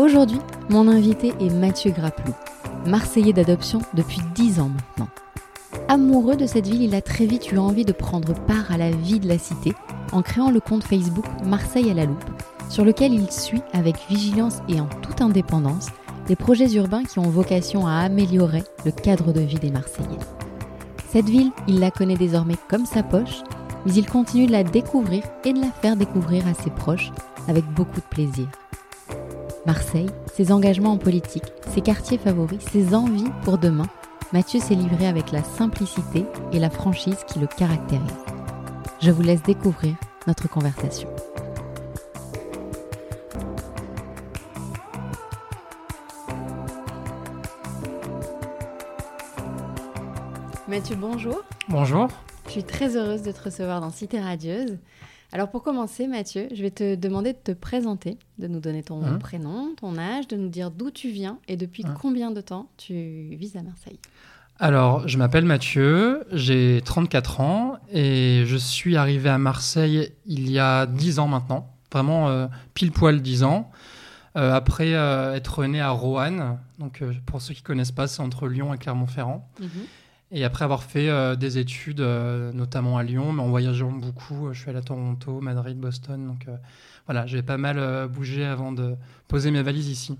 Aujourd'hui, mon invité est Mathieu Graplou, Marseillais d'adoption depuis 10 ans maintenant. Amoureux de cette ville, il a très vite eu envie de prendre part à la vie de la cité en créant le compte Facebook Marseille à la loupe, sur lequel il suit avec vigilance et en toute indépendance les projets urbains qui ont vocation à améliorer le cadre de vie des Marseillais. Cette ville, il la connaît désormais comme sa poche, mais il continue de la découvrir et de la faire découvrir à ses proches avec beaucoup de plaisir. Marseille, ses engagements en politique, ses quartiers favoris, ses envies pour demain, Mathieu s'est livré avec la simplicité et la franchise qui le caractérisent. Je vous laisse découvrir notre conversation. Mathieu, bonjour. Bonjour. Je suis très heureuse de te recevoir dans Cité Radieuse. Alors pour commencer, Mathieu, je vais te demander de te présenter, de nous donner ton Hein prénom, ton âge, de nous dire d'où tu viens et depuis Hein combien de temps tu vis à Marseille. Alors, je m'appelle Mathieu, j'ai 34 ans et je suis arrivé à Marseille il y a 10 ans maintenant, vraiment euh, pile poil 10 ans. Euh, après euh, être né à Roanne, donc pour ceux qui connaissent pas, c'est entre Lyon et Clermont-Ferrand. Et après avoir fait euh, des études, euh, notamment à Lyon, mais en voyageant beaucoup, euh, je suis allé à Toronto, Madrid, Boston. Donc voilà, j'ai pas mal bougé avant de poser mes valises ici.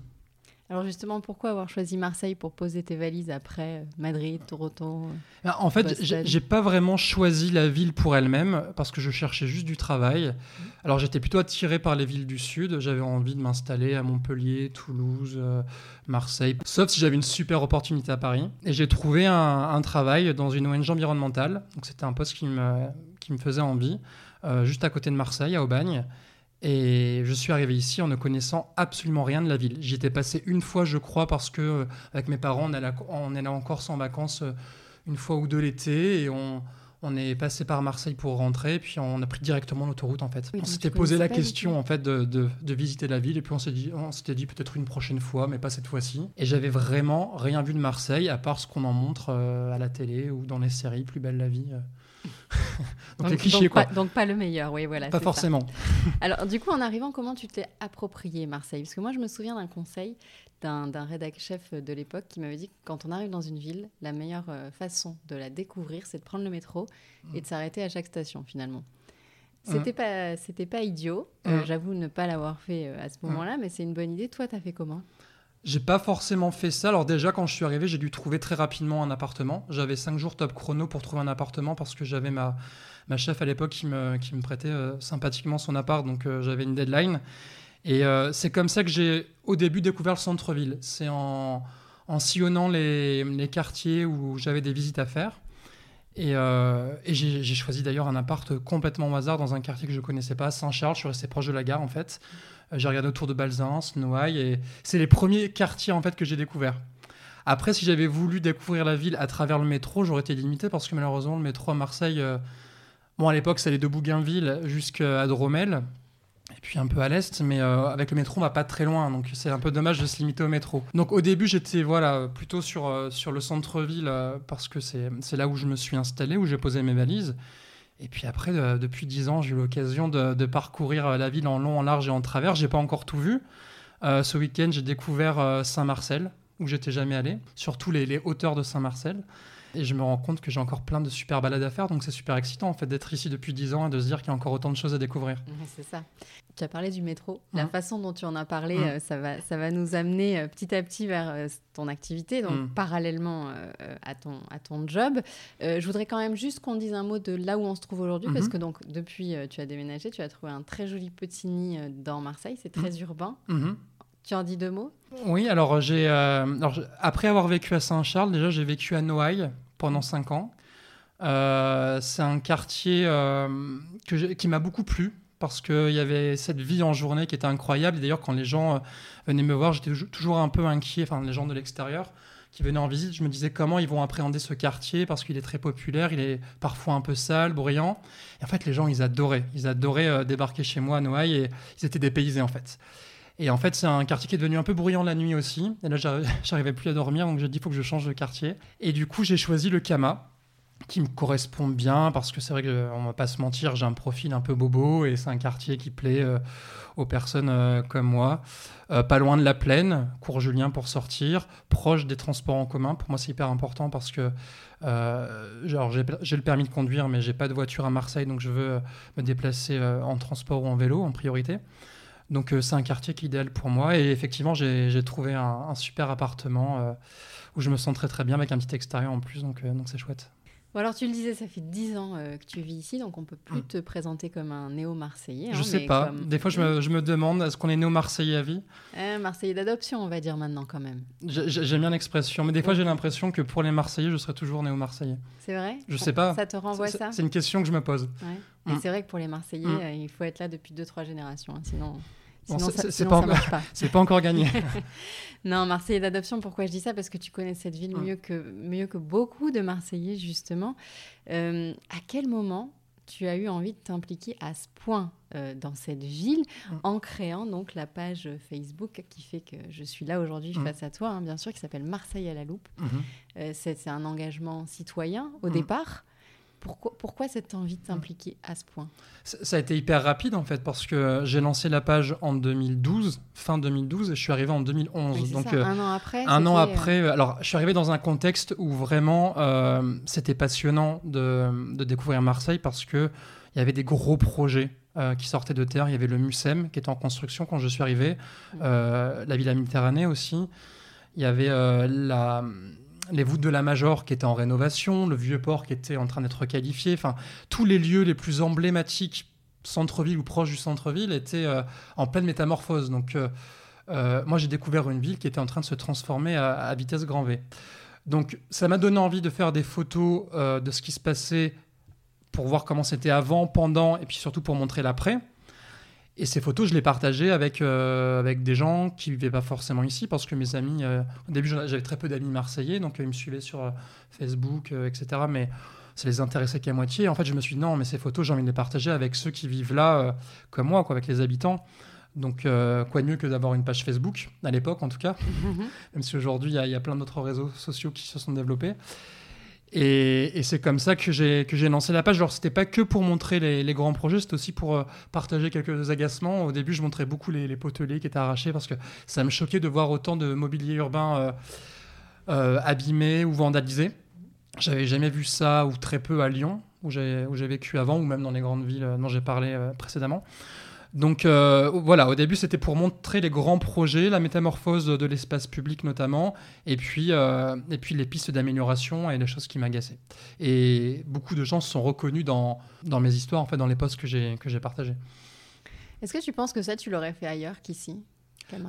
Alors justement, pourquoi avoir choisi Marseille pour poser tes valises après euh, Madrid, Toronto euh Ah, En fait, j'ai pas vraiment choisi la ville pour elle-même parce que je cherchais juste du travail. Mmh. Alors j'étais plutôt attiré par les villes du sud. J'avais envie de m'installer à Montpellier, Toulouse, euh, Marseille. Sauf si j'avais une super opportunité à Paris. Et j'ai trouvé un, un travail dans une ONG environnementale. Donc c'était un poste qui me, qui me faisait envie, euh, juste à côté de Marseille, à Aubagne. Et je suis arrivé ici en ne connaissant absolument rien de la ville. J'y étais passé une fois, je crois, parce que euh, avec mes parents, on allait, on allait en Corse en vacances euh, une fois ou deux l'été et on, on est passé par Marseille pour rentrer, puis on a pris directement l'autoroute en fait. Oui, on s'était posé la question en fait de, de- de visiter la ville et puis on s'est dit, on s'était dit peut-être une prochaine fois, mais pas cette fois-ci. Et j'avais vraiment rien vu de Marseille à part ce qu'on en montre euh, à la télé ou dans les séries, Plus belle la vie. euh. donc, les clichés donc quoi. Pas, donc pas le meilleur, oui, voilà. Pas ça. forcément. Alors, du coup, en arrivant, comment tu t'es approprié Marseille? Parce que moi, je me souviens d'un conseil d'un d'un rédac chef de l'époque qui m'avait dit que quand on arrive dans une ville, la meilleure euh, façon de la découvrir, c'est de prendre le métro et de s'arrêter à chaque station, finalement. C'était pas, c'était pas idiot. Euh, Mm. J'avoue ne pas l'avoir fait euh, à ce Mm. moment-là, mais c'est une bonne idée. Toi, t'as fait comment? J'ai pas forcément fait ça. Alors déjà, quand je suis arrivé, j'ai dû trouver très rapidement un appartement. J'avais cinq jours top chrono pour trouver un appartement parce que j'avais ma, ma chef à l'époque qui me, qui me prêtait euh, sympathiquement son appart, donc euh, j'avais une deadline. Et euh, c'est comme ça que j'ai au début découvert le centre-ville. C'est en, en sillonnant les, les quartiers où j'avais des visites à faire. Et, euh, j'ai choisi d'ailleurs un appart complètement au hasard dans un quartier que je connaissais pas, Saint-Charles. Je suis resté proche de la gare en fait. Euh, J'ai regardé autour de Balzans, Noailles, et c'est les premiers quartiers en fait que j'ai découverts. Après, si j'avais voulu découvrir la ville à travers le métro, j'aurais été limité parce que malheureusement, le métro à Marseille, euh, bon, à l'époque, ça allait de Bougainville jusqu'à Dromel, et puis un peu à l'est, mais euh, avec le métro, on va pas très loin, donc c'est un peu dommage de se limiter au métro. Donc au début, j'étais voilà, plutôt sur, euh, sur le centre-ville euh, parce que c'est là où je me suis installé, où j'ai posé mes valises. Et puis après, depuis 10 ans, j'ai eu l'occasion de, parcourir la ville en long, en large et en travers. J'ai pas encore tout vu. Ce week-end, j'ai découvert Saint-Marcel, où j'étais jamais allé, surtout les hauteurs de Saint-Marcel. Et je me rends compte que j'ai encore plein de super balades à faire, donc c'est super excitant en fait d'être ici depuis 10 ans et de se dire qu'il y a encore autant de choses à découvrir. Ouais, C'est ça. Tu as parlé du métro. La Mhm. façon dont tu en as parlé, Mhm. euh, ça, va, ça va nous amener euh, petit à petit vers euh, ton activité, donc Mhm. parallèlement à, ton, à ton job. Euh, je voudrais quand même juste qu'on dise un mot de là où on se trouve aujourd'hui, parce que donc depuis tu as déménagé, tu as trouvé un très joli petit nid dans Marseille, c'est très urbain. Tu en dis deux mots? Oui, alors j'ai, euh, après avoir vécu à Saint-Charles, déjà j'ai vécu à Noailles pendant 5 ans. Euh, c'est un quartier euh, que qui m'a beaucoup plu parce qu'il y avait cette vie en journée qui était incroyable. D'ailleurs, quand les gens euh, venaient me voir, j'étais toujours un peu inquiet, enfin les gens de l'extérieur qui venaient en visite, je me disais comment ils vont appréhender ce quartier? Parce qu'il est très populaire, il est parfois un peu sale, bruyant. Et en fait, les gens, ils adoraient. Ils adoraient débarquer chez moi à Noailles et ils étaient dépaysés en fait. Et en fait, c'est un quartier qui est devenu un peu bruyant la nuit aussi. Et là, j'arrivais plus à dormir, donc j'ai dit, il faut que je change de quartier. Et du coup, j'ai choisi le Kama, qui me correspond bien, parce que c'est vrai qu'on va pas se mentir, j'ai un profil un peu bobo, et c'est un quartier qui plaît euh, aux personnes euh, comme moi. Euh, pas loin de la plaine, cours Julien pour sortir, proche des transports en commun. Pour moi, c'est hyper important parce que j'ai le permis de conduire, mais j'ai pas de voiture à Marseille, donc je veux me déplacer en transport ou en vélo en priorité. Donc c'est un quartier qui est idéal pour moi. Et effectivement, j'ai trouvé un, un, super appartement où je me sens très très bien avec un petit extérieur en plus. Donc donc c'est chouette alors tu le disais, ça fait dix ans euh, que tu vis ici, donc on peut plus mm. te présenter comme un néo-marseillais. Hein, je sais pas. Des fois, je me, demande, est-ce qu'on est néo-marseillais à vie? Euh, Marseillais d'adoption, on va dire maintenant quand même. J'aime bien l'expression, mais des fois, j'ai l'impression que pour les Marseillais, je serais toujours néo-marseillais. C'est vrai? Je sais pas. Ça te renvoie ça? C'est une question que je me pose. Ouais. Mm. c'est vrai que pour les Marseillais, mm. euh, il faut être là depuis deux, trois générations, hein, sinon c'est pas, encore, pas encore gagné. non, Marseillais d'adoption, pourquoi je dis ça? Parce que tu connais cette ville mm. mieux, que, mieux que beaucoup de Marseillais, justement. Euh, à quel moment tu as eu envie de t'impliquer à ce point euh, dans cette ville mm. en créant donc la page Facebook qui fait que je suis là aujourd'hui mm. face à toi, hein, bien sûr, qui s'appelle Marseille à la loupe. Mm-hmm. Euh, c'est un engagement citoyen au départ. Pourquoi, pourquoi cette envie de t'impliquer à ce point? Ça a été hyper rapide en fait parce que j'ai lancé la page en 2012, fin 2012, et je suis arrivé en 2011. donc euh, un an après. Un an après. Euh, alors je suis arrivé dans un contexte où vraiment euh, c'était passionnant de, de, découvrir Marseille parce que il y avait des gros projets qui sortaient de terre. Il y avait le Mucem qui était en construction quand je suis arrivé, la Villa Méditerranée aussi. Il y avait la les voûtes de la Major qui étaient en rénovation, le vieux port qui était en train d'être qualifié, enfin tous les lieux les plus emblématiques centre-ville ou proche du centre-ville étaient euh, en pleine métamorphose. Donc euh, euh, moi j'ai découvert une ville qui était en train de se transformer à, vitesse grand V. Donc ça m'a donné envie de faire des photos de ce qui se passait pour voir comment c'était avant, pendant et puis surtout pour montrer l'après. Et ces photos, je les partageais avec, euh, avec des gens qui ne vivaient pas forcément ici, parce que mes amis, euh, au début j'avais très peu d'amis marseillais, donc euh, ils me suivaient sur Facebook, etc. Mais ça les intéressait qu'à moitié. En fait, je me suis dit non, mais ces photos, j'ai envie de les partager avec ceux qui vivent là, comme moi, quoi, avec les habitants. Donc, quoi de mieux que d'avoir une page Facebook, à l'époque en tout cas, même si aujourd'hui il y, y, a plein d'autres réseaux sociaux qui se sont développés. Et, c'est comme ça que j'ai lancé la page. Alors c'était pas que pour montrer les, grands projets, c'était aussi pour euh, partager quelques agacements. Au début, je montrais beaucoup les, les, qui étaient arrachés parce que ça me choquait de voir autant de mobilier urbain euh, euh, abîmé ou vandalisé. J'avais jamais vu ça ou très peu à Lyon où j'ai vécu avant ou même dans les grandes villes dont j'ai parlé précédemment. Donc euh, voilà, au début c'était pour montrer les grands projets, la métamorphose de l'espace public notamment, et puis, euh, et puis les pistes d'amélioration et les choses qui m'agaçaient. Et beaucoup de gens se sont reconnus dans, dans mes histoires, en fait, dans les posts que j'ai partagés. Est-ce que tu penses que ça, tu l'aurais fait ailleurs qu'ici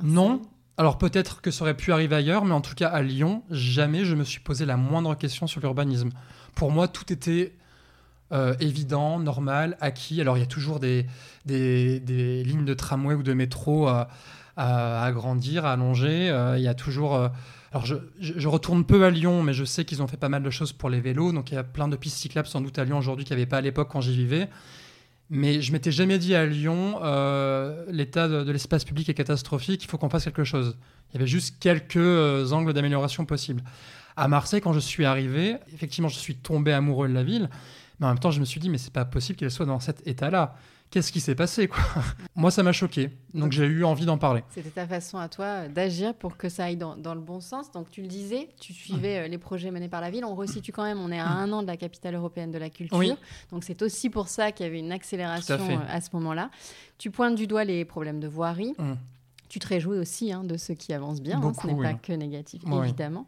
Non. Alors peut-être que ça aurait pu arriver ailleurs, mais en tout cas à Lyon, jamais je me suis posé la moindre question sur l'urbanisme. Pour moi, tout était euh, évident, normal, acquis. Alors il y a toujours des, lignes de tramway ou de métro à, agrandir, à allonger. Euh, il y a toujours... Euh, alors je, retourne peu à Lyon, mais je sais qu'ils ont fait pas mal de choses pour les vélos. Donc il y a plein de pistes cyclables sans doute à Lyon aujourd'hui qu'il n'y avait pas à l'époque quand j'y vivais. Mais je m'étais jamais dit à Lyon, l'état de l'espace public est catastrophique, il faut qu'on fasse quelque chose. Il y avait juste quelques angles d'amélioration possibles. À Marseille, quand je suis arrivé, effectivement, je suis tombé amoureux de la ville. Mais en même temps, je me suis dit, mais c'est pas possible qu'elle soit dans cet état-là. Qu'est-ce qui s'est passé quoi? Moi, ça m'a choqué. Donc, j'ai eu envie d'en parler. C'était ta façon à toi d'agir pour que ça aille dans, le bon sens. Donc, tu le disais, tu suivais euh, les projets menés par la ville. On resitue quand même, on est à un an de la capitale européenne de la culture. Donc, c'est aussi pour ça qu'il y avait une accélération euh, à, ce moment-là. Tu pointes du doigt les problèmes de voirie. Hum. Tu te réjouis aussi hein, de ceux qui avancent bien. Hein. ce n'est pas que négatif, évidemment.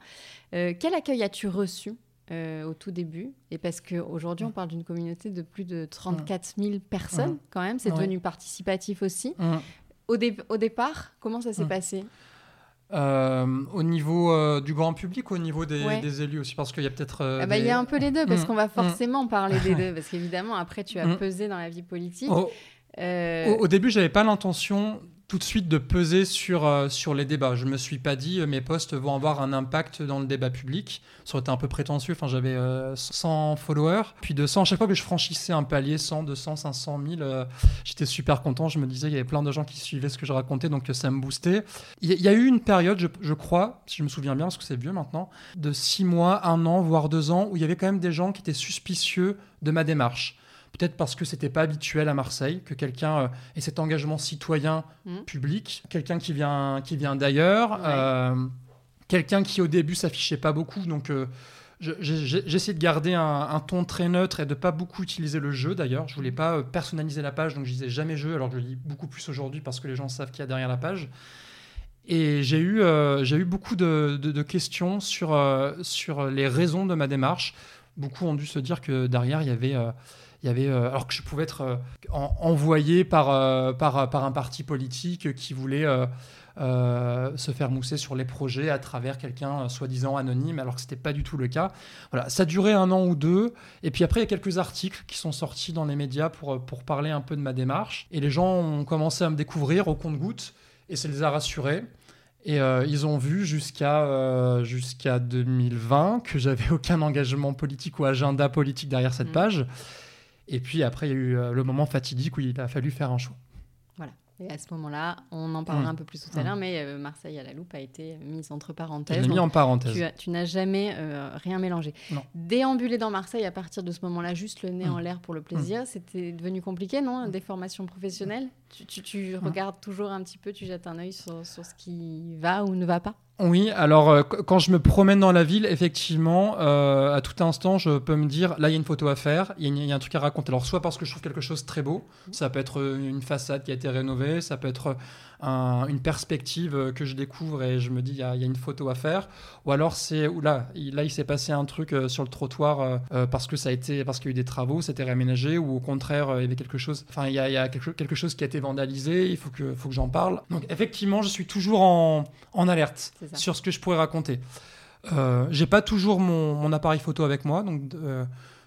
Euh, quel accueil as-tu reçu euh, au tout début. Et parce qu'aujourd'hui, on parle d'une communauté de plus de 34 000 personnes, quand même. C'est devenu participatif aussi. Au, au, départ, comment ça s'est passé? Euh, au niveau euh, du grand public au niveau des, élus aussi? Parce qu'il y a peut-être. Ah bah, il y a un peu les deux, parce qu'on va forcément parler des deux. Parce qu'évidemment, après, tu as pesé dans la vie politique. Euh, au, au, début, j'avais pas l'intention tout de suite de peser sur, euh, sur les débats. Je me suis pas dit euh, mes posts vont avoir un impact dans le débat public. Ça aurait été un peu prétentieux. Enfin, j'avais 100 euh, followers, puis 200. À chaque fois que je franchissais un palier, 100, 200, 500, 1000, j'étais super content. Je me disais qu'il y avait plein de gens qui suivaient ce que je racontais, donc ça me boostait. Il y, a eu une période, je, je, crois, si je me souviens bien, parce que c'est vieux maintenant, de 6 mois, 1 an, voire 2 ans, où il y avait quand même des gens qui étaient suspicieux de ma démarche peut-être parce que c'était pas habituel à Marseille que quelqu'un euh, ait cet engagement citoyen mmh. public, quelqu'un qui vient, qui vient d'ailleurs, euh, quelqu'un qui au début s'affichait pas beaucoup, donc euh, j'essaie de garder un, ton très neutre et de pas beaucoup utiliser le jeu d'ailleurs. Je voulais mmh. pas personnaliser la page, donc je disais jamais jeu, alors que je lis beaucoup plus aujourd'hui parce que les gens savent qu'il y a derrière la page. Et j'ai eu, j'ai eu beaucoup de, de, questions sur, sur les raisons de ma démarche. Beaucoup ont dû se dire que derrière, il y avait il y avait, euh, alors que je pouvais être euh, envoyé par, euh, par, par, un parti politique qui voulait se faire mousser sur les projets à travers quelqu'un soi-disant anonyme, alors que ce n'était pas du tout le cas. Voilà, ça durait un an ou deux, et puis après, il y a quelques articles qui sont sortis dans les médias pour, pour parler un peu de ma démarche, et les gens ont commencé à me découvrir au compte-gouttes, et ça les a rassurés. Et ils ont vu jusqu'à jusqu'à 2020 que j'avais aucun engagement politique ou agenda politique derrière cette mmh. page. Et puis après, il y a eu euh, le moment fatidique où il a fallu faire un choix. Voilà. Et à ce moment-là, on en parlera mmh. un peu plus tout à mmh. l'heure, mais euh, Marseille à la loupe a été mise entre parenthèses. mis en parenthèse. Tu, n'as jamais euh, rien mélangé. Non. Déambuler dans Marseille à partir de ce moment-là, juste le nez mmh. en l'air pour le plaisir, c'était devenu compliqué, non Des formations professionnelles? Tu, tu regardes toujours un petit peu, tu jettes un œil sur, sur ce qui va ou ne va pas? Oui, alors euh, quand je me promène dans la ville, effectivement, euh, à tout instant, je peux me dire, là, il y a une photo à faire, il y, a un truc à raconter. Alors, soit parce que je trouve quelque chose très beau, ça peut être une façade qui a été rénovée, ça peut être une perspective euh, que je découvre et je me dis il y, a une photo à faire ou alors c'est là là il s'est passé un truc euh, sur le trottoir euh, parce que ça a été parce qu'il y a eu des travaux c'était réaménagé ou au contraire il y avait quelque chose enfin il y a, quelque, chose qui a été vandalisé il faut que faut que j'en parle donc effectivement je suis toujours en, alerte sur ce que je pourrais raconter j'ai pas toujours mon, appareil photo avec moi donc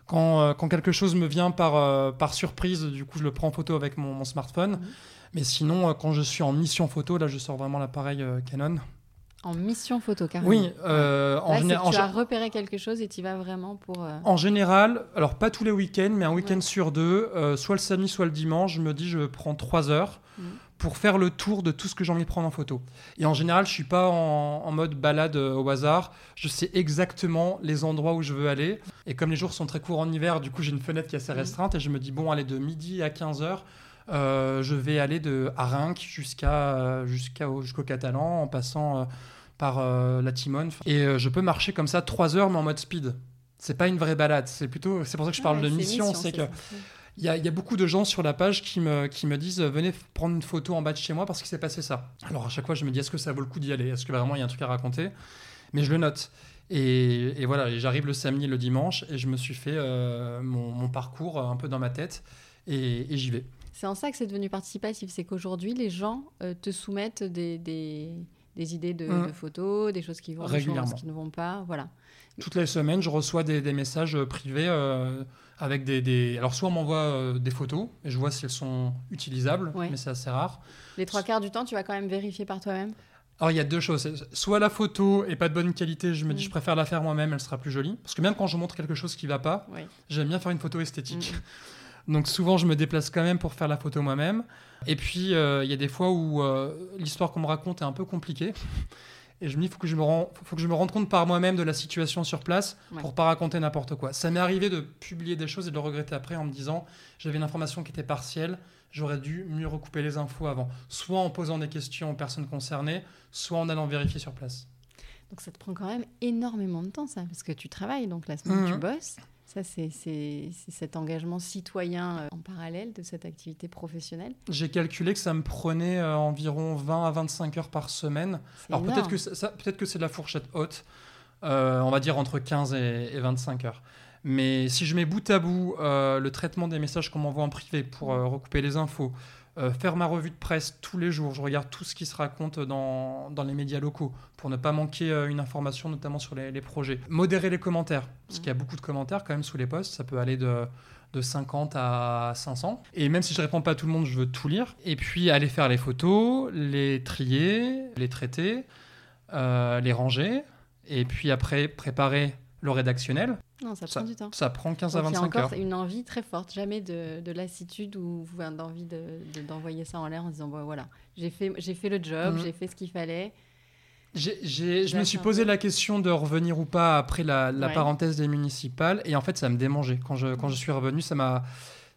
quand, quelque chose me vient par, par surprise, du coup, je le prends en photo avec mon, smartphone. Mhm. Mais sinon, euh, quand je suis en mission photo, là, je sors vraiment l'appareil euh, Canon. En mission photo, carrément. Oui, euh, en général. Tu as repéré quelque chose et tu vas vraiment pour. En général, alors pas tous les week-ends, mais un week-end sur deux, soit le samedi, soit le dimanche, je me dis je prends trois heures mm. pour faire le tour de tout ce que j'ai envie de prendre en photo. Et en général, je suis pas en, mode balade au hasard. Je sais exactement les endroits où je veux aller. Et comme les jours sont très courts en hiver, du coup, j'ai une fenêtre qui est assez mm. restreinte et je me dis bon, allez, de midi à 15 heures euh, je vais aller de Arinque jusqu'à jusqu'au Catalan en passant euh, par euh, la Timone et je peux marcher comme ça trois heures mais en mode speed. C'est pas une vraie balade, c'est plutôt c'est pour ça que je parle de mission, c'est que il y, a, y, a beaucoup de gens sur la page qui me, qui me disent venez prendre une photo en bas de chez moi parce qu'il s'est passé ça. Alors à chaque fois je me dis est-ce que ça vaut le coup d'y aller? Est-ce que vraiment il y a un truc à raconter? Mais je le note. Et, et voilà, j'arrive le samedi, le dimanche et je me suis fait mon, mon, parcours un peu dans ma tête et, et j'y vais. C'est en ça que c'est devenu participatif, c'est qu'aujourd'hui, les gens euh, te soumettent des, des, des idées de, mmh. photos, des choses qui vont, des choses qui ne vont pas, voilà. Toutes les semaines, je reçois des, des messages euh, privés euh, avec des, des, Alors, soit on m'envoie des photos et je vois si elles sont utilisables, mais c'est assez rare. Les trois quarts du temps, tu vas quand même vérifier par toi-même? Alors il y a deux choses. Soit la photo est pas de bonne qualité, je me dis mmh. je préfère la faire moi-même, elle sera plus jolie. Parce que même quand je montre quelque chose qui va pas, j'aime bien faire une photo esthétique. Mmh. Donc souvent, je me déplace quand même pour faire la photo moi-même. Et puis, euh, il y a des fois où euh, l'histoire qu'on me raconte est un peu compliquée. Et je me dis, il faut, que je me faut que je me rende compte par moi-même de la situation sur place pour pas raconter n'importe quoi. Ça m'est arrivé de publier des choses et de le regretter après en me disant, j'avais une information qui était partielle, j'aurais dû mieux recouper les infos avant. Soit en posant des questions aux personnes concernées, soit en allant vérifier sur place. Donc ça te prend quand même énormément de temps, ça, parce que tu travailles, donc la semaine, tu mmh. bosses. Ça, c'est cet engagement citoyen euh, en parallèle de cette activité professionnelle. J'ai calculé que ça me prenait euh, environ 20 à 25 heures par semaine. Alors peut-être que, ça, peut que c'est de la fourchette haute, euh, on va dire entre 15 et, 25 heures. Mais si je mets bout à bout le traitement des messages qu'on m'envoie en privé pour recouper les infos, euh, faire ma revue de presse tous les jours. Je regarde tout ce qui se raconte dans, dans les médias locaux pour ne pas manquer euh, une information, notamment sur les, projets. Modérer les commentaires, parce qu'il y a beaucoup de commentaires quand même sous les posts. Ça peut aller de, de 50 à 500. Et même si je réponds pas à tout le monde, je veux tout lire. Et puis aller faire les photos, les trier, les traiter, euh, les ranger. Et puis après, préparer le rédactionnel. Non, ça prend du temps. Ça prend 15 à 25 heures. Il y a encore une envie très forte, jamais de, de lassitude ou d'envie d'envoyer de, ça en l'air en disant bon, voilà, j'ai fait, fait le job, mhm. j'ai fait ce qu'il fallait. je me suis posé la question de revenir ou pas après la, parenthèse des municipales et en fait ça me démangeait. Quand je, quand je suis revenu, ça m'a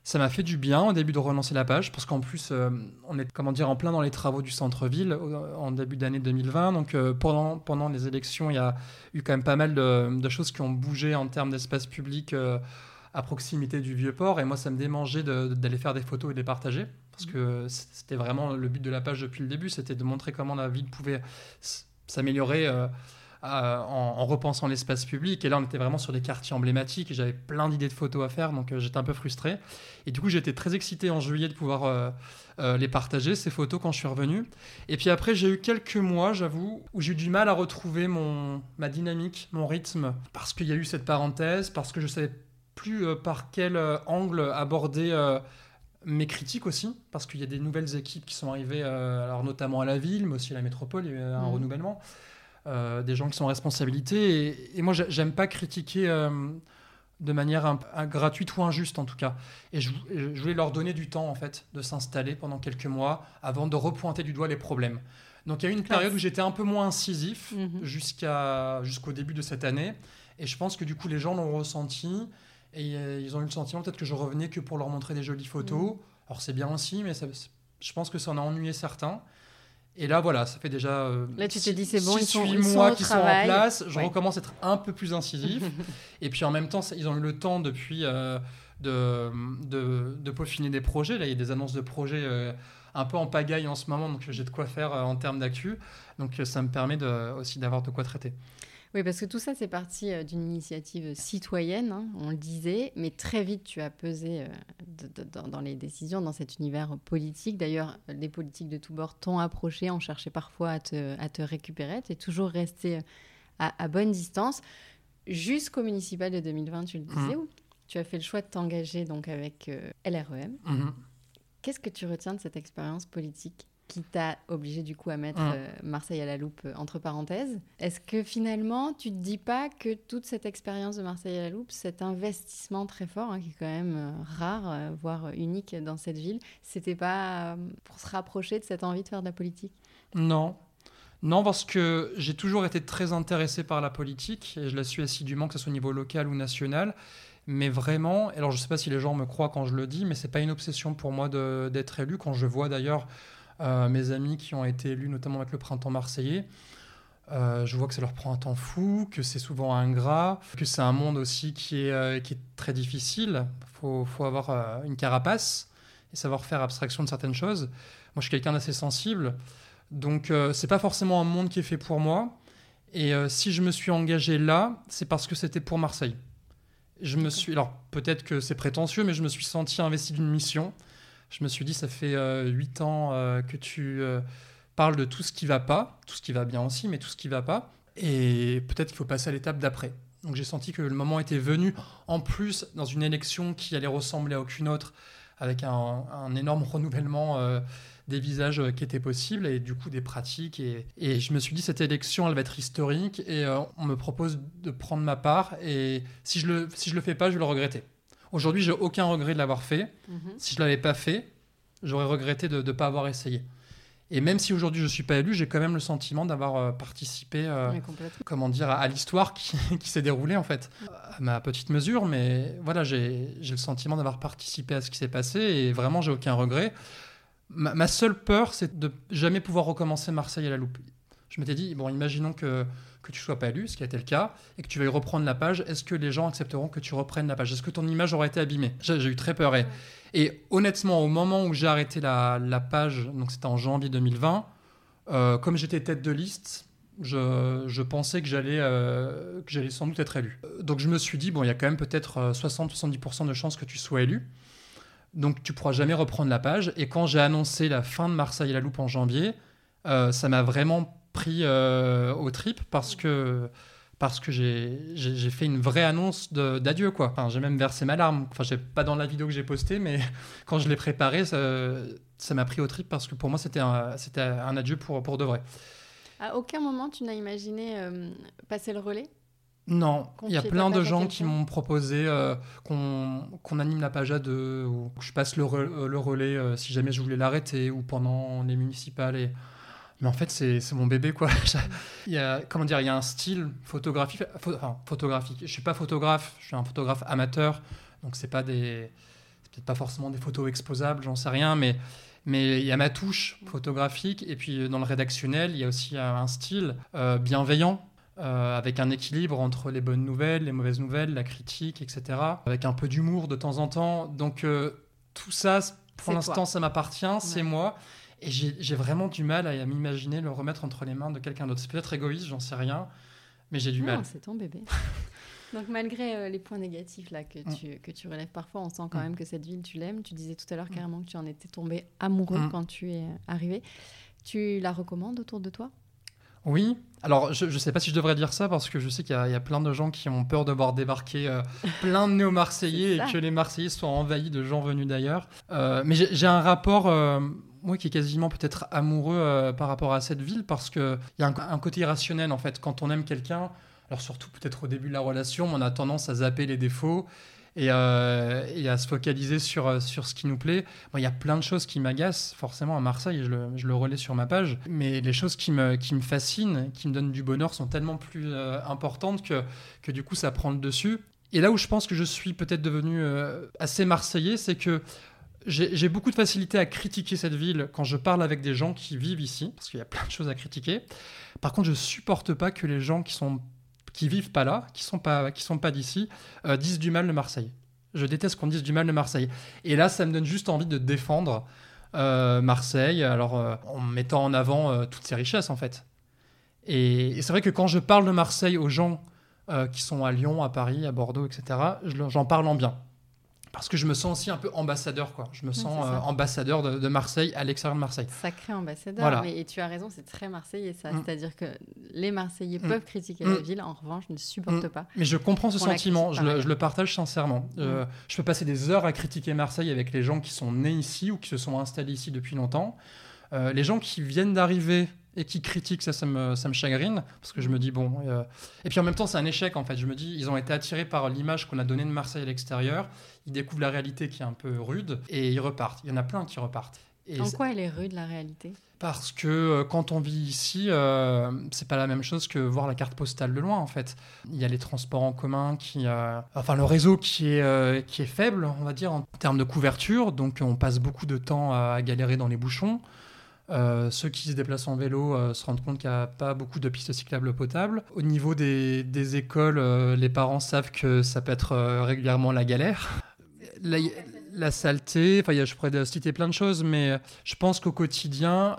ça m'a fait du bien au début de relancer la page parce qu'en plus, euh, on est comment dire en plein dans les travaux du centre-ville en début d'année 2020. Donc euh, pendant, pendant les élections, il y a eu quand même pas mal de, choses qui ont bougé en termes d'espace public euh, à proximité du vieux port. Et moi, ça me démangeait d'aller faire des photos et de les partager parce que c'était vraiment le but de la page depuis le début, c'était de montrer comment la ville pouvait s'améliorer en, repensant l'espace public. Et là, on était vraiment sur des quartiers emblématiques j'avais plein d'idées de photos à faire, donc euh, j'étais un peu frustré. Et du coup, j'étais très excité en juillet de pouvoir euh, euh, les partager, ces photos, quand je suis revenu. Et puis après, j'ai eu quelques mois, j'avoue, où j'ai eu du mal à retrouver mon, ma dynamique, mon rythme, parce qu'il y a eu cette parenthèse, parce que je savais plus par quel angle aborder mes critiques aussi, parce qu'il y a des nouvelles équipes qui sont arrivées, alors notamment à la ville, mais aussi à la métropole, il y a eu un mmh. renouvellement. Euh, des gens qui sont en responsabilité. Et, moi, j'aime pas critiquer euh, de manière gratuite ou injuste, en tout cas. Et je, voulais leur donner du temps, en fait, de s'installer pendant quelques mois avant de repointer du doigt les problèmes. Donc il y a eu une période où j'étais un peu moins incisif mhm. jusqu'à jusqu'au début de cette année. Et je pense que du coup, les gens l'ont ressenti. Et euh, ils ont eu le sentiment peut-être que je revenais que pour leur montrer des jolies photos. Mhm. Alors c'est bien aussi, mais je pense que ça en a ennuyé certains. Et là, voilà, ça fait déjà. Euh, là, tu te dis, c'est bon, ils sont, ils mois qui sont en place. Je recommence à être un peu plus incisif. et puis en même temps, ils ont eu le temps depuis euh, de, de, de, peaufiner des projets. Là, il y a des annonces de projets euh, un peu en pagaille en ce moment, donc j'ai de quoi faire en termes d'actu. Donc ça me permet de, aussi d'avoir de quoi traiter. Oui, parce que tout ça, c'est parti euh, d'une initiative citoyenne, hein, on le disait, mais très vite, tu as pesé euh, dans les décisions, dans cet univers politique. D'ailleurs, les politiques de tous bords t'ont approché, ont cherché parfois à te, à te récupérer. Tu es toujours resté euh, à, bonne distance. Jusqu'au municipal de 2020, tu le disais, mmh. où tu as fait le choix de t'engager donc avec LREM. Mmh. Qu'est-ce que tu retiens de cette expérience politique? Qui t'a obligé du coup à mettre mmh. euh, Marseille à la loupe euh, entre parenthèses. Est-ce que finalement, tu te dis pas que toute cette expérience de Marseille à la loupe, cet investissement très fort, hein, qui est quand même euh, rare, voire unique dans cette ville, c'était pas pour se rapprocher de cette envie de faire de la politique? Non. Non, parce que j'ai toujours été très intéressé par la politique et je la suis assidûment, que ce soit au niveau local ou national. Mais vraiment, alors je ne sais pas si les gens me croient quand je le dis, mais c'est pas une obsession pour moi d'être élu. Quand je vois d'ailleurs euh, mes amis qui ont été élus, notamment avec le printemps marseillais, euh, je vois que ça leur prend un temps fou, que c'est souvent ingrat, que c'est un monde aussi qui est, euh, qui est très difficile. Il faut, faut, avoir une carapace et savoir faire abstraction de certaines choses. Moi, je suis quelqu'un d'assez sensible, donc c'est pas forcément un monde qui est fait pour moi. Et si je me suis engagé là, c'est parce que c'était pour Marseille. Je me suis, alors peut-être que c'est prétentieux, mais je me suis senti investi d'une mission je me suis dit, ça fait euh, huit ans euh, que tu euh, parles de tout ce qui va pas, tout ce qui va bien aussi, mais tout ce qui va pas. Et peut-être qu'il faut passer à l'étape d'après. Donc j'ai senti que le moment était venu, en plus dans une élection qui allait ressembler à aucune autre, avec un, énorme renouvellement des visages qui étaient possibles et du coup des pratiques. Et, je me suis dit, cette élection, elle va être historique et on me propose de prendre ma part. Et si je le, si le fais pas, je vais le regretter. Aujourd'hui, j'ai aucun regret de l'avoir fait. Mhm. Si je l'avais pas fait, j'aurais regretté de ne pas avoir essayé. Et même si aujourd'hui je suis pas élu, j'ai quand même le sentiment d'avoir euh, participé, euh, comment dire, à, l'histoire qui, s'est déroulée en fait, à ma petite mesure. Mais voilà, j'ai le sentiment d'avoir participé à ce qui s'est passé et vraiment j'ai aucun regret. Ma, ma seule peur, c'est de jamais pouvoir recommencer Marseille à la loupe. Je m'étais dit bon, imaginons que que tu sois pas élu, ce qui a été le cas, et que tu veuilles reprendre la page, est-ce que les gens accepteront que tu reprennes la page? Est-ce que ton image aura été abîmée? J'ai eu très peur. Et, honnêtement, au moment où j'ai arrêté la, page, donc c'était en janvier 2020, euh, comme j'étais tête de liste, je, pensais que j'allais euh, sans doute être élu. Donc je me suis dit, bon, il y a quand même peut-être 60-70% euh, de chances que tu sois élu. Donc tu pourras jamais reprendre la page. Et quand j'ai annoncé la fin de Marseille à la loupe en janvier, ça m'a vraiment pris euh, au trip parce que parce que j'ai fait une vraie annonce d'adieu, quoi. Enfin, j'ai même versé ma larme. Enfin, j'ai pas dans la vidéo que j'ai postée, mais quand je l'ai préparée, ça m'a pris au trip parce que pour moi, c'était un, un adieu pour, pour de vrai. À aucun moment, tu n'as imaginé euh, passer le relais? Non, il y a plein de gens qui m'ont proposé euh, qu'on anime la page à deux, ou que je passe le, le relais euh, si jamais je voulais l'arrêter, ou pendant les municipales. Et mais en fait, c'est mon bébé, quoi. il y a, comment dire, il y a un style photographique, enfin, photographique. Je suis pas photographe, je suis un photographe amateur, donc c'est pas des, peut-être pas forcément des photos exposables, j'en sais rien, mais mais il y a ma touche photographique et puis dans le rédactionnel, il y a aussi un style euh, bienveillant. Euh, avec un équilibre entre les bonnes nouvelles, les mauvaises nouvelles, la critique, etc. Avec un peu d'humour de temps en temps. Donc euh, tout ça, pour l'instant, ça m'appartient, c'est moi. Et j'ai vraiment du mal à, m'imaginer le remettre entre les mains de quelqu'un d'autre. C'est peut-être égoïste, j'en sais rien, mais j'ai du mal. C'est ton bébé. Donc malgré euh, les points négatifs là que, mm. tu, que tu relèves parfois, on sent quand mm. même que cette ville, tu l'aimes. Tu disais tout à l'heure mm. carrément que tu en étais tombé amoureux quand tu es arrivé. Tu la recommandes autour de toi? Oui, alors je ne sais pas si je devrais dire ça parce que je sais qu'il y, a plein de gens qui ont peur de voir débarquer euh, plein de néo-marseillais et que les Marseillais soient envahis de gens venus d'ailleurs. Euh, mais j'ai un rapport moi qui est quasiment peut-être amoureux euh, par rapport à cette ville parce qu'il y a un, côté irrationnel en fait. Quand on aime quelqu'un, alors surtout peut-être au début de la relation, on a tendance à zapper les défauts et, euh, à se focaliser sur, euh, sur ce qui nous plaît. Il y a plein de choses qui m'agacent forcément à Marseille je le, je le, relais sur ma page. Mais les choses qui me, qui me fascinent, qui me donnent du bonheur sont tellement plus importantes que, que du coup ça prend le dessus. Et là où je pense que je suis peut-être devenu assez marseillais, c'est que j'ai beaucoup de facilité à critiquer cette ville quand je parle avec des gens qui vivent ici, parce qu'il y a plein de choses à critiquer. Par contre, je supporte pas que les gens qui sont qui vivent pas là, qui sont pas qui sont pas d'ici, euh, disent du mal de Marseille. Je déteste qu'on dise du mal de Marseille. Et là, ça me donne juste envie de défendre euh, Marseille, alors euh, en mettant en avant toutes ses richesses en fait. Et, et c'est vrai que quand je parle de Marseille aux gens qui sont à Lyon, à Paris, à Bordeaux, etc., j'en parle en bien parce que je me sens aussi un peu ambassadeur, quoi. Je me sens euh, ambassadeur de, Marseille à l'extérieur de Marseille. Sacré ambassadeur. Mais, et tu as raison, c'est très marseillais ça. Mm. C'est-à-dire que les Marseillais mm. peuvent critiquer la mm. ville, en revanche, ne supporte pas. Mais je comprends ce sentiment, je le, partage sincèrement. Euh, je peux passer des heures à critiquer Marseille avec les gens qui sont nés ici ou qui se sont installés ici depuis longtemps. Euh, les gens qui viennent d'arriver et qui critiquent, ça, ça me, ça me chagrine, parce que je me dis, bon... Et puis en même temps, c'est un échec, en fait. Je me dis, ils ont été attirés par l'image qu'on a donnée de Marseille à l'extérieur, ils découvrent la réalité qui est un peu rude, et ils repartent. Il y en a plein qui repartent. Et en quoi elle est rude, la réalité? Parce que euh, quand on vit ici, euh, c'est pas la même chose que voir la carte postale de loin en fait. Il y a les transports en commun qui, euh, enfin le réseau qui est euh, qui est faible, on va dire en termes de couverture, donc on passe beaucoup de temps à galérer dans les bouchons. Euh, ceux qui se déplacent en vélo euh, se rendent compte qu'il n'y a pas beaucoup de pistes cyclables potables. Au niveau des, écoles, euh, les parents savent que ça peut être régulièrement la galère. La, saleté, enfin, je pourrais citer plein de choses, mais je pense qu'au quotidien,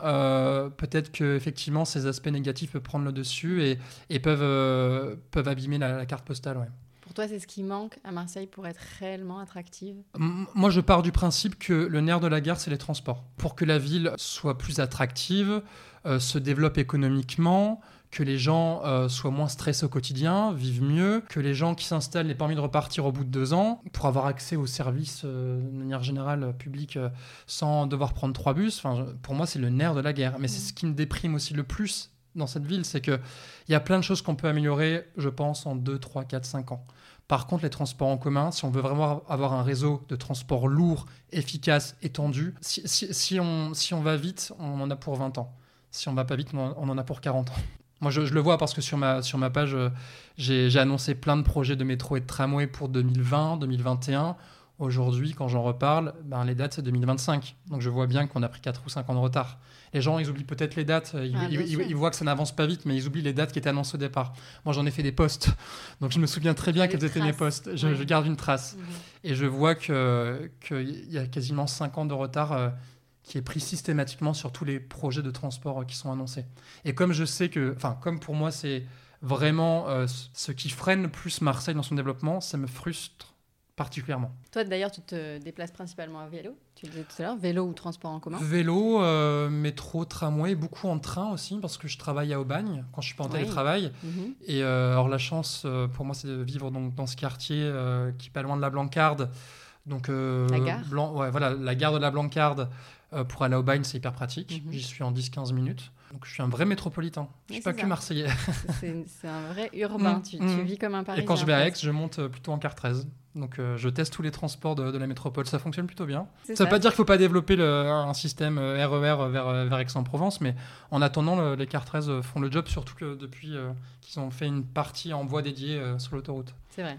peut-être que effectivement ces aspects négatifs peuvent prendre le dessus et, peuvent, peuvent abîmer la, carte postale. Pour toi, c'est ce qui manque à Marseille pour être réellement attractive Moi, je pars du principe que le nerf de la guerre, c'est les transports. Pour que la ville soit plus attractive, euh, se développe économiquement, que les gens euh, soient moins stressés au quotidien, vivent mieux, que les gens qui s'installent aient pas envie de repartir au bout de deux ans pour avoir accès aux services euh, de manière générale publics sans devoir prendre trois bus. Enfin, pour moi, c'est le nerf de la guerre. Mais c'est ce qui me déprime aussi le plus dans cette ville, c'est qu'il y a plein de choses qu'on peut améliorer, je pense, en 2, 3, 4, 5 ans. Par contre, les transports en commun, si on veut vraiment avoir un réseau de transport lourd, efficace, étendu, si, on, si on va vite, on en a pour 20 ans. Si on va pas vite, on en a pour 40 ans. Moi, je, le vois parce que sur ma, sur ma page, euh, j'ai annoncé plein de projets de métro et de tramway pour 2020, 2021. Aujourd'hui, quand j'en reparle, ben, les dates, c'est 2025. Donc je vois bien qu'on a pris 4 ou 5 ans de retard. Les gens, ils oublient peut-être les dates, ils, ah, voient que ça n'avance pas vite, mais ils oublient les dates qui étaient annoncées au départ. Moi, j'en ai fait des posts, donc je me souviens très bien quels étaient mes posts. Je, garde une trace. Mhm. Et je vois qu'il y a quasiment 5 ans de retard euh, qui est pris systématiquement sur tous les projets de transport euh, qui sont annoncés. Et comme je sais que, enfin, comme pour moi, c'est vraiment euh, ce qui freine le plus Marseille dans son développement, ça me frustre particulièrement. Toi, d'ailleurs, tu te déplaces principalement à vélo, tu le disais tout à l'heure, vélo ou transport en commun Vélo, euh, métro, tramway, beaucoup en train aussi, parce que je travaille à Aubagne quand je suis pas en Oui. télétravail. Mhm. Et euh, alors la chance euh, pour moi, c'est de vivre donc, dans ce quartier qui est pas loin de la Blancarde. Donc, La gare ouais, voilà, la gare de la Blancarde pour aller à Aubagne, c'est hyper pratique. Mhm. J'y suis en 10-15 minutes. Donc je suis un vrai métropolitain. Je Oui, suis pas que marseillais. C'est un vrai urbain, Mm, tu, mm. tu vis comme un Parisien. Et quand je vais à Aix, je monte euh, plutôt en car 13. Donc euh, je teste tous les transports de, de la métropole. Ça fonctionne plutôt bien. Ça veut pas dire qu'il faut pas développer le- un système euh, RER vers, euh, vers Aix-en-Provence, mais en attendant, le- les car 13 font le job, surtout que depuis euh, qu'ils ont fait une partie en voie dédiée euh, sur l'autoroute. C'est vrai.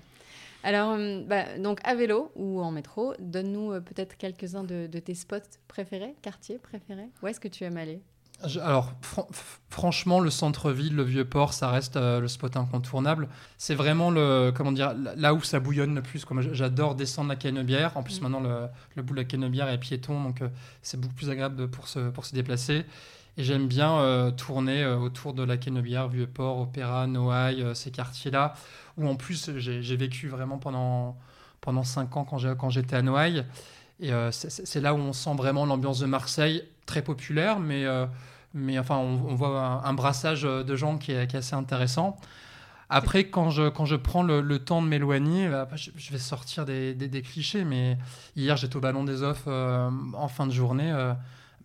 Alors, bah, donc à vélo ou en métro, donne-nous peut-être quelques-uns de, de tes spots préférés, quartiers préférés. Où est-ce que tu aimes aller? Alors, fran- franchement, le centre-ville, le vieux port, ça reste euh, le spot incontournable. C'est vraiment le, comment dire, là- où ça bouillonne le plus. J'adore descendre la Canebière. En plus, Mm. maintenant, le, le bout de la Canebière est piéton, donc euh, c'est beaucoup plus agréable pour, se, pour se déplacer. Et j'aime bien euh, tourner autour de la Canebière, vieux port, Opéra, Noailles, ces quartiers-là, où en plus, j'ai vécu vraiment pendant, pendant cinq ans quand j'étais à Noailles. Et c'est- là où on sent vraiment l'ambiance de Marseille, très populaire, mais, mais enfin, on, on voit un, un brassage euh, de gens qui est, qui est assez intéressant. Après, quand je, quand je prends le, le temps de m'éloigner, bah, je, je vais sortir des, des- des clichés, mais hier j'étais au Ballon des Offs euh, en fin de journée. euh,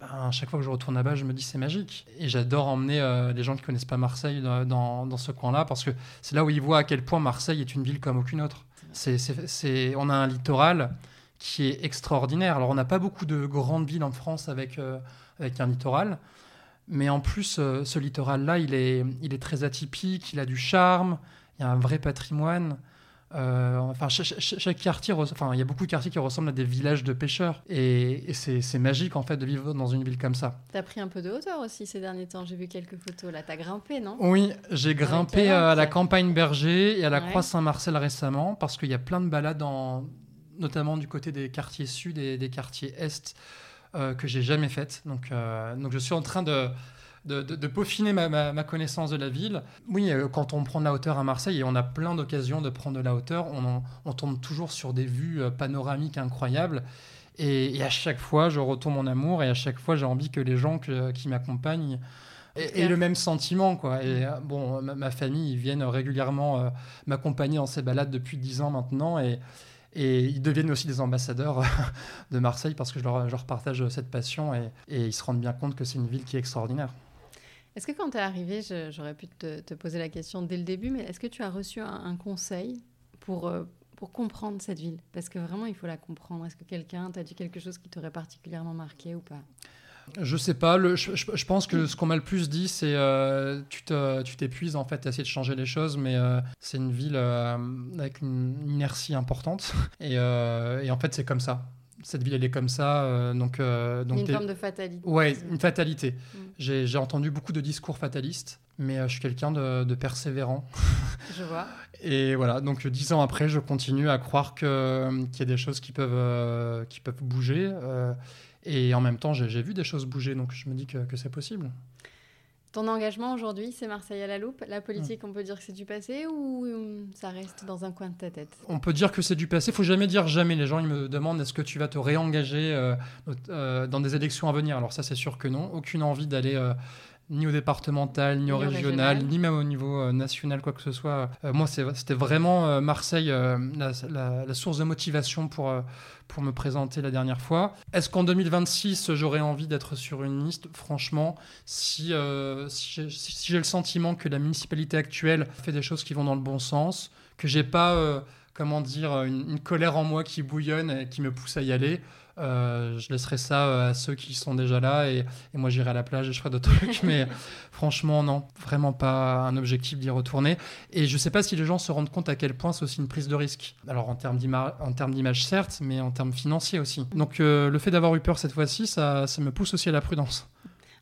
ben, à chaque fois que je retourne là-bas, je me dis c'est magique. Et j'adore emmener euh, les gens qui connaissent pas Marseille dans, dans, dans ce coin-là, parce que c'est là où ils voient à quel point Marseille est une ville comme aucune autre. C'est, c'est- c'est- on a un littoral qui est extraordinaire. Alors, on n'a pas beaucoup de grandes villes en France avec, euh, avec un littoral. Mais en plus, euh, ce littoral-là, il est, il est très atypique, il a du charme, il y a un vrai patrimoine. Euh, enfin, cha- cha- chaque, quartier, enfin, il y a beaucoup de quartiers qui ressemblent à des villages de pêcheurs. Et, et c'est magique, en fait, de vivre dans une ville comme ça. T'as pris un peu de hauteur aussi ces derniers temps. J'ai vu quelques photos. Là, t'as grimpé, non? Oui, j'ai grimpé à la campagne Berger et à la Ouais. Croix Saint-Marcel récemment parce qu'il y a plein de balades, en- notamment du côté des quartiers sud et des quartiers est, euh, que j'ai jamais faites. Donc, euh, donc je suis en train de, de, de- de peaufiner ma, ma- ma connaissance de la ville. Oui, euh, quand on prend de la hauteur à Marseille, et on a plein d'occasions de prendre de la hauteur, on, en- on tombe toujours sur des vues panoramiques incroyables. Et, et à chaque fois, je retourne mon amour et à chaque fois, j'ai envie que les gens que- qui m'accompagnent aient, le même sentiment. Quoi. Et bon, ma, ma famille, ils viennent régulièrement euh, m'accompagner dans ces balades depuis 10 ans maintenant. Et, et ils deviennent aussi des ambassadeurs de Marseille parce que je leur, partage cette passion et, ils se rendent bien compte que c'est une ville qui est extraordinaire. Est-ce que quand t'es arrivé, je- j'aurais pu te, poser la question dès le début, mais est-ce que tu as reçu un, conseil euh, pour comprendre cette ville? Parce que vraiment, il faut la comprendre. Est-ce que quelqu'un t'a dit quelque chose qui t'aurait particulièrement marqué ou pas? Je sais pas, le- je, je- je pense que ce qu'on m'a le plus dit, c'est euh, tu t'épuises en fait à essayer de changer les choses, mais euh, c'est une ville euh, avec une inertie importante. Et, euh, et en fait, c'est comme ça. Cette ville, elle est comme ça. donc, donc Une forme de fatalité. Ouais, une fatalité. Mm. J'ai entendu beaucoup de discours fatalistes, mais je suis quelqu'un de, de persévérant. Je vois. Et voilà, donc dix ans après, je continue à croire qu'il y a des choses qui peuvent, qui peuvent bouger. euh, et en même temps, j'ai vu des choses bouger, donc je me dis que, que c'est possible. Ton engagement aujourd'hui, c'est Marseille à la loupe. La politique, on peut dire que c'est du passé ou euh, ça reste dans un coin de ta tête? On peut dire que c'est du passé. Il faut jamais dire jamais. Les gens ils me demandent est-ce que tu vas te réengager euh, euh, dans des élections à venir? Alors ça, c'est sûr que non. Aucune envie d'aller euh, ni au départemental, ni au régional, régional. ni même au niveau euh, national, quoi que ce soit. Euh, moi, c'était vraiment euh, Marseille euh, la, la- la source de motivation pour, pour me présenter la dernière fois. Est-ce qu'en 2026, j'aurais envie d'être sur une liste? Franchement, si, si j'ai si- si j'ai le sentiment que la municipalité actuelle fait des choses qui vont dans le bon sens, que j'ai pas, comment dire, une, une colère en moi qui bouillonne et qui me pousse à y aller, euh, je laisserai ça euh, à ceux qui sont déjà là et, et moi j'irai à la plage et je ferai d'autres trucs. Mais franchement, non, vraiment pas un objectif d'y retourner. Et je sais pas si les gens se rendent compte à quel point c'est aussi une prise de risque. Alors en termes d'image, certes, mais en termes financiers aussi. Donc euh, le fait d'avoir eu peur cette fois-ci, ça, ça me pousse aussi à la prudence.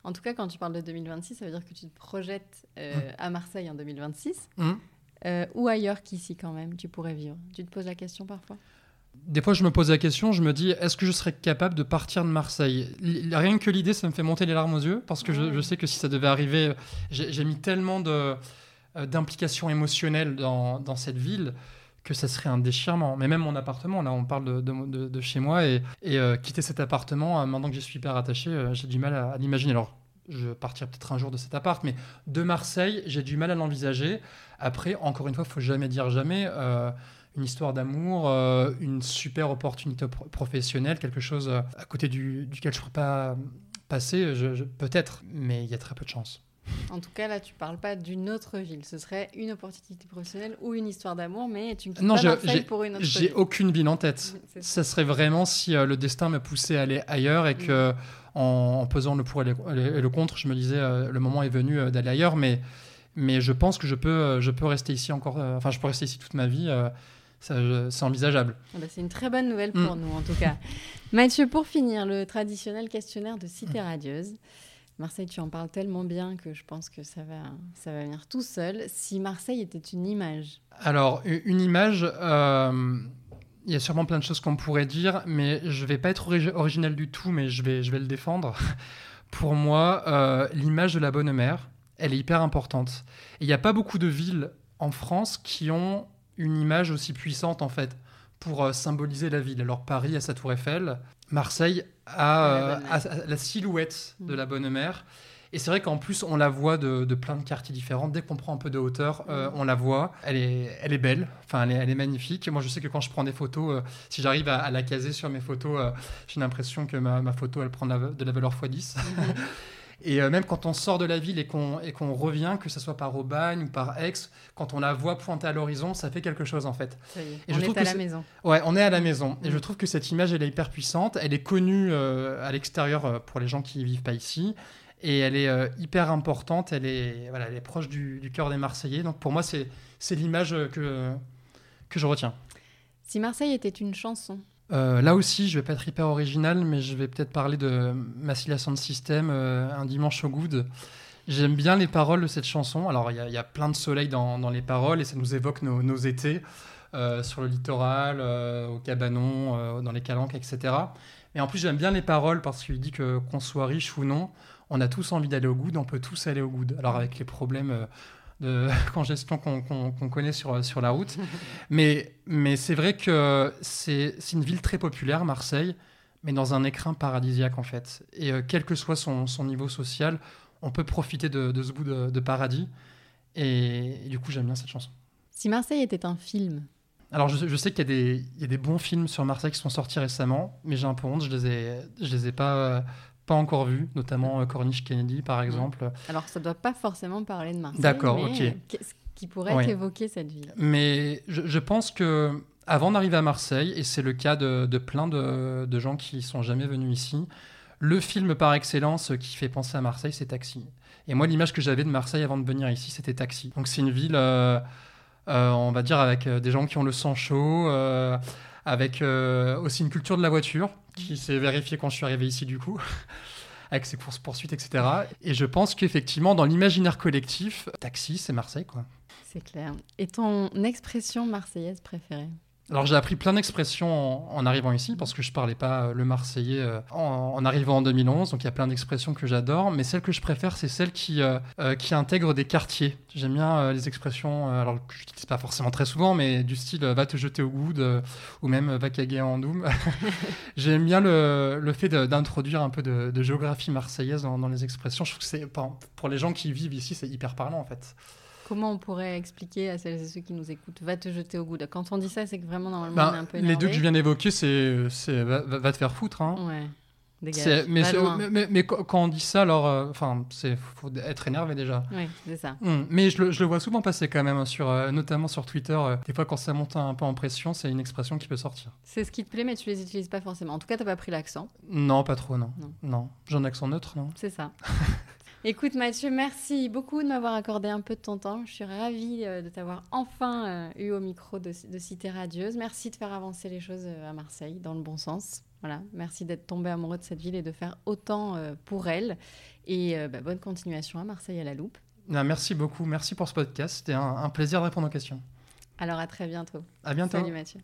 En tout cas, quand tu parles de 2026, ça veut dire que tu te projettes euh, Mm. à Marseille en 2026 Hum. euh, ou ailleurs qu'ici quand même, tu pourrais vivre. Tu te poses la question parfois? Des fois, je me pose la question, je me dis, est-ce que je serais capable de partir de Marseille? Rien que l'idée, ça me fait monter les larmes aux yeux, parce que je, sais que si ça devait arriver, j'ai mis tellement euh, d'implications émotionnelles dans, dans cette ville que ça serait un déchirement. Mais même mon appartement, là, on parle de, de, de, chez moi, et, et euh, quitter cet appartement, euh, maintenant que j'y suis hyper attaché, euh, j'ai du mal à, l'imaginer. Alors, je partirai peut-être un jour de cet appart, mais de Marseille, j'ai du mal à l'envisager. Après, encore une fois, il faut jamais dire jamais. Une histoire d'amour, une super opportunité professionnelle, quelque chose à côté du, duquel je ne pourrais pas passer, je, peut-être, mais il y a très peu de chance. En tout cas, là, tu parles pas d'une autre ville. Ce serait une opportunité professionnelle ou une histoire d'amour, mais tu ne quittes non, pas pour une autre ville. J'ai aucune ville en tête. Ça serait vraiment si euh, le destin me poussait à aller ailleurs et que, mm. en, pesant le pour et le, contre, je me disais euh, le moment est venu euh, d'aller ailleurs. Mais, mais je pense que je peux, je peux rester ici encore. Enfin, je peux rester ici toute ma vie. C'est envisageable. Ah bah, c'est une très bonne nouvelle pour mm. nous, en tout cas. Mathieu, pour finir, le traditionnel questionnaire de Cité Radieuse. Marseille, tu en parles tellement bien que je pense que ça va, ça va venir tout seul. Si Marseille était une image Alors, une image, euh, il y a sûrement plein de choses qu'on pourrait dire, mais je vais pas être original du tout, mais je vais, je vais le défendre. Pour moi, euh, l'image de la bonne mère, elle est hyper importante. il n'y a pas beaucoup de villes en France qui ont une image aussi puissante, en fait, pour euh, symboliser la ville. Alors, Paris a sa tour Eiffel, Marseille a, euh, la silhouette de la Bonne Mère. Et c'est vrai qu'en plus, on la voit de, plein de quartiers différents. Dès qu'on prend un peu de hauteur, euh, on la voit. Elle est, elle est belle, enfin, elle est, elle est, magnifique. Moi, je sais que quand je prends des photos, euh, si j'arrive à, la caser sur mes photos, j'ai l'impression que ma, ma, photo, elle prend de la, valeur x10. Et euh, même quand on sort de la ville et qu'on qu'on revient, que ce soit par Aubagne ou par Aix, quand on la voit pointer à l'horizon, ça fait quelque chose en fait. Et on je est à la maison. Ouais, on est à la maison. Et je mm. trouve que cette image, elle est hyper puissante. Elle est connue euh, à l'extérieur euh, pour les gens qui vivent pas ici. Et elle est hyper importante. Elle est, voilà, elle est proche du, du cœur des Marseillais. Donc pour moi, c'est l'image que, que je retiens. Si Marseille était une chanson, euh, là aussi, je vais pas être hyper original, mais je vais peut-être parler de Massilia Sound System, euh, Un dimanche au good. J'aime bien les paroles de cette chanson. Alors, il y, a plein de soleil dans, les paroles et ça nous évoque nos, étés euh, sur le littoral, au cabanon, dans les calanques, etc. Mais en plus, j'aime bien les paroles parce qu'il dit que qu'on soit riche ou non, on a tous envie d'aller au good, on peut tous aller au good. Alors, avec les problèmes de congestion qu'on connaît sur, sur la route. mais mais c'est vrai que c'est une ville très populaire, Marseille, mais dans un écrin paradisiaque en fait. Et euh, quel que soit son, son, niveau social, on peut profiter de, de ce bout de, paradis. Et, du coup, j'aime bien cette chanson. Si Marseille était un film alors, je, je sais qu'il y, y, a des bons films sur Marseille qui sont sortis récemment, mais j'ai un peu honte, je les ai, je les ai pas, pas encore vu, notamment euh, Corniche Kennedy par exemple. Alors ça ne doit pas forcément parler de Marseille. D'accord, ok. Qu'est-ce qui pourrait évoquer cette ville? Mais je, pense que avant d'arriver à Marseille, et c'est le cas de, plein de, gens qui sont jamais venus ici, le film par excellence qui fait penser à Marseille, c'est Taxi. Et moi, l'image que j'avais de Marseille avant de venir ici, c'était Taxi. Donc c'est une ville, euh, euh, on va dire, avec des gens qui ont le sang chaud, avec aussi une culture de la voiture qui s'est vérifié quand je suis arrivé ici du coup, avec ses courses poursuites, etc. Et je pense qu'effectivement, dans l'imaginaire collectif, taxi, c'est Marseille, quoi. C'est clair. Et ton expression marseillaise préférée? Alors j'ai appris plein d'expressions en, arrivant ici parce que je parlais pas euh, le marseillais euh, en, arrivant en 2011, donc il y a plein d'expressions que j'adore, mais celle que je préfère c'est celle qui, euh, qui intègre des quartiers. J'aime bien les expressions, alors que je n'utilise pas forcément très souvent, mais du style va te jeter au goût ou même va caguer en doom. J'aime bien le, le fait d'introduire un peu de, géographie marseillaise dans, dans, les expressions. Je trouve que c'est pour les gens qui vivent ici c'est hyper parlant en fait. Comment on pourrait expliquer à celles et ceux qui nous écoutent Va te jeter au goût. Quand on dit ça, c'est que vraiment, normalement, ben, on est un peu énervé. Les deux que je viens d'évoquer, c'est va, va, te faire foutre. Hein. Ouais. Mais, mais, quand on dit ça, alors, euh, enfin, c'est faut être énervé déjà. Oui, c'est ça. Hum, mais je le, je le, vois souvent passer quand même, hein, sur, euh, notamment sur Twitter. Euh, des fois, quand ça monte un peu en pression, c'est une expression qui peut sortir. C'est ce qui te plaît, mais tu les utilises pas forcément. En tout cas, t'as pas pris l'accent. Non, pas trop, non. Non, non. j'ai un accent neutre, non. C'est ça. Écoute Mathieu, merci beaucoup de m'avoir accordé un peu de ton temps. Je suis ravie euh, de t'avoir enfin euh, eu au micro de, Cité Radieuse. Merci de faire avancer les choses euh, à Marseille dans le bon sens. Voilà, merci d'être tombé amoureux de cette ville et de faire autant pour elle. Et bah, bonne continuation à Marseille à la loupe. merci beaucoup, merci pour ce podcast. C'était un, un plaisir de répondre aux questions. Alors à très bientôt. À bientôt. Salut Mathieu.